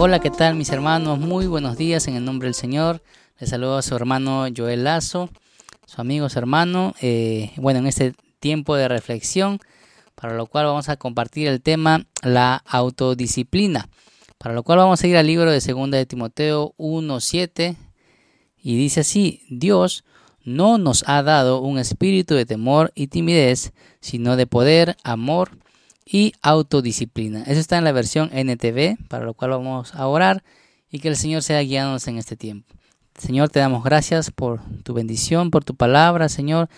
Hola, ¿qué tal mis hermanos? Muy buenos días en el nombre del Señor. Les saludo a su hermano Joel Lazo, su amigo, su hermano. Eh, bueno, en este tiempo de reflexión, para lo cual vamos a compartir el tema la autodisciplina, para lo cual vamos a ir al libro de 2 de Timoteo 1.7 y dice así, Dios no nos ha dado un espíritu de temor y timidez, sino de poder, amor y autodisciplina. Eso está en la versión NTV, para lo cual vamos a orar y que el Señor sea guiándonos en este tiempo. Señor, te damos gracias por tu bendición, por tu palabra, Señor.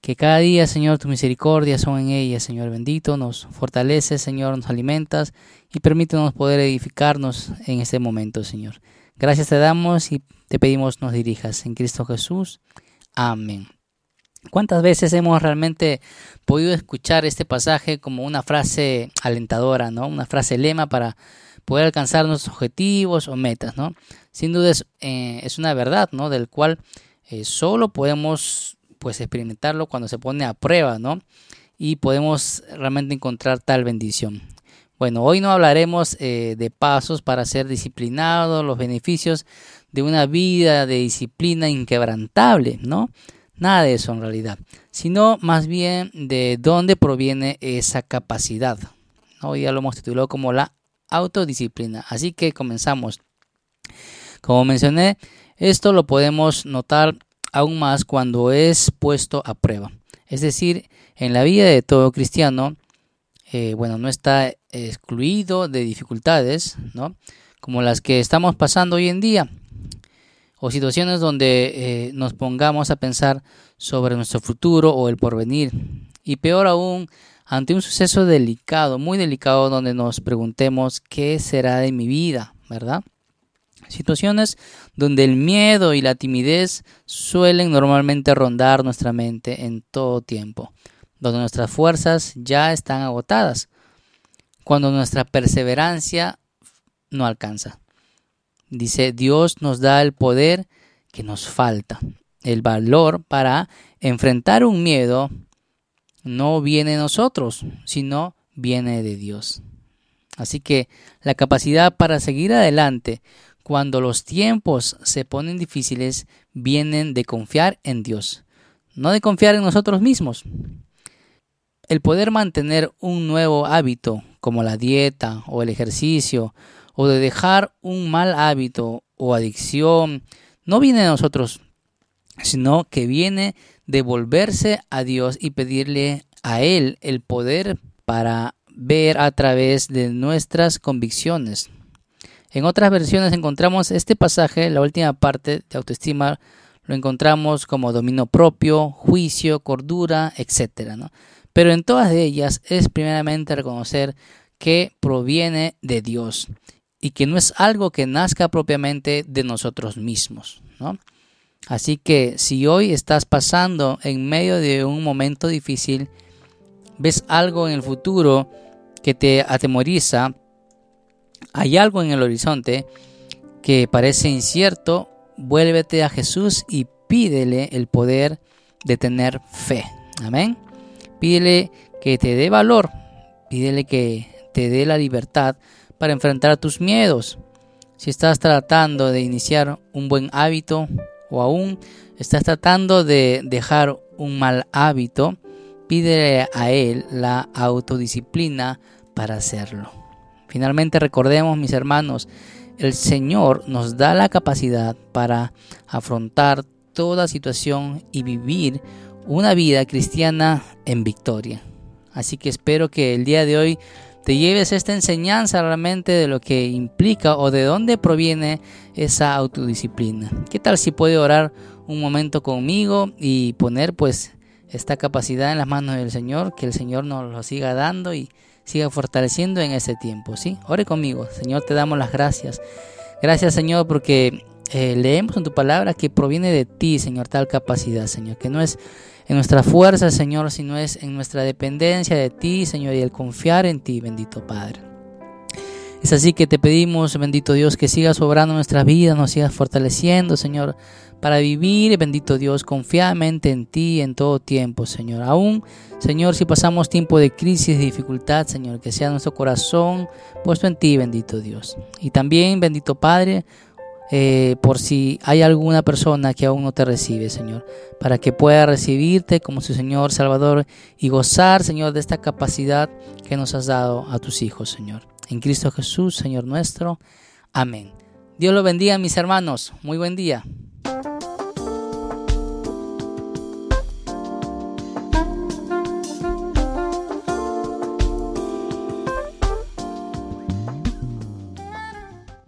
Que cada día, Señor, tu misericordia son en ella, Señor bendito. Nos fortalece, Señor, nos alimentas y permítenos poder edificarnos en este momento, Señor. Gracias te damos y te pedimos nos dirijas en Cristo Jesús. Amén. ¿Cuántas veces hemos realmente podido escuchar este pasaje como una frase alentadora, ¿no? Una frase lema para poder alcanzar nuestros objetivos o metas, ¿no? Sin duda es, eh, una verdad, ¿no? Del cual eh, solo podemos pues experimentarlo cuando se pone a prueba, ¿no? Y podemos realmente encontrar tal bendición. Bueno, hoy no hablaremos eh, de pasos para ser disciplinado, los beneficios de una vida de disciplina inquebrantable, ¿no? Nada de eso en realidad, sino más bien de dónde proviene esa capacidad. Hoy ya lo hemos titulado como la autodisciplina. Así que comenzamos. Como mencioné, esto lo podemos notar aún más cuando es puesto a prueba. Es decir, en la vida de todo cristiano, eh, bueno, no está excluido de dificultades, ¿no? Como las que estamos pasando hoy en día o situaciones donde eh, nos pongamos a pensar sobre nuestro futuro o el porvenir. Y peor aún, ante un suceso delicado, muy delicado, donde nos preguntemos qué será de mi vida, ¿verdad? Situaciones donde el miedo y la timidez suelen normalmente rondar nuestra mente en todo tiempo, donde nuestras fuerzas ya están agotadas, cuando nuestra perseverancia no alcanza. Dice, Dios nos da el poder que nos falta. El valor para enfrentar un miedo no viene de nosotros, sino viene de Dios. Así que la capacidad para seguir adelante cuando los tiempos se ponen difíciles vienen de confiar en Dios, no de confiar en nosotros mismos. El poder mantener un nuevo hábito como la dieta o el ejercicio o de dejar un mal hábito o adicción no viene de nosotros, sino que viene de volverse a Dios y pedirle a Él el poder para ver a través de nuestras convicciones. En otras versiones encontramos este pasaje, la última parte de autoestima, lo encontramos como dominio propio, juicio, cordura, etc. Pero en todas ellas es primeramente reconocer que proviene de Dios y que no es algo que nazca propiamente de nosotros mismos. ¿no? Así que si hoy estás pasando en medio de un momento difícil, ves algo en el futuro que te atemoriza, hay algo en el horizonte que parece incierto, vuélvete a Jesús y pídele el poder de tener fe. Amén. Pídele que te dé valor, pídele que te dé la libertad para enfrentar tus miedos. Si estás tratando de iniciar un buen hábito o aún estás tratando de dejar un mal hábito, pídele a Él la autodisciplina para hacerlo. Finalmente recordemos, mis hermanos, el Señor nos da la capacidad para afrontar toda situación y vivir una vida cristiana en victoria. Así que espero que el día de hoy te lleves esta enseñanza realmente de lo que implica o de dónde proviene esa autodisciplina. ¿Qué tal si puede orar un momento conmigo y poner pues esta capacidad en las manos del Señor, que el Señor nos lo siga dando y siga fortaleciendo en ese tiempo, ¿sí? Ore conmigo, Señor, te damos las gracias. Gracias, Señor, porque eh, leemos en tu palabra que proviene de ti, Señor, tal capacidad, Señor, que no es en nuestra fuerza, Señor, sino es en nuestra dependencia de ti, Señor, y el confiar en ti, bendito Padre. Es así que te pedimos, bendito Dios, que sigas obrando nuestra vida, nos sigas fortaleciendo, Señor, para vivir, bendito Dios, confiadamente en ti en todo tiempo, Señor. Aún, Señor, si pasamos tiempo de crisis, de dificultad, Señor, que sea nuestro corazón puesto en ti, bendito Dios. Y también, bendito Padre, eh, por si hay alguna persona que aún no te recibe, Señor, para que pueda recibirte como su Señor Salvador y gozar, Señor, de esta capacidad que nos has dado a tus hijos, Señor. En Cristo Jesús, Señor nuestro. Amén. Dios lo bendiga, mis hermanos. Muy buen día.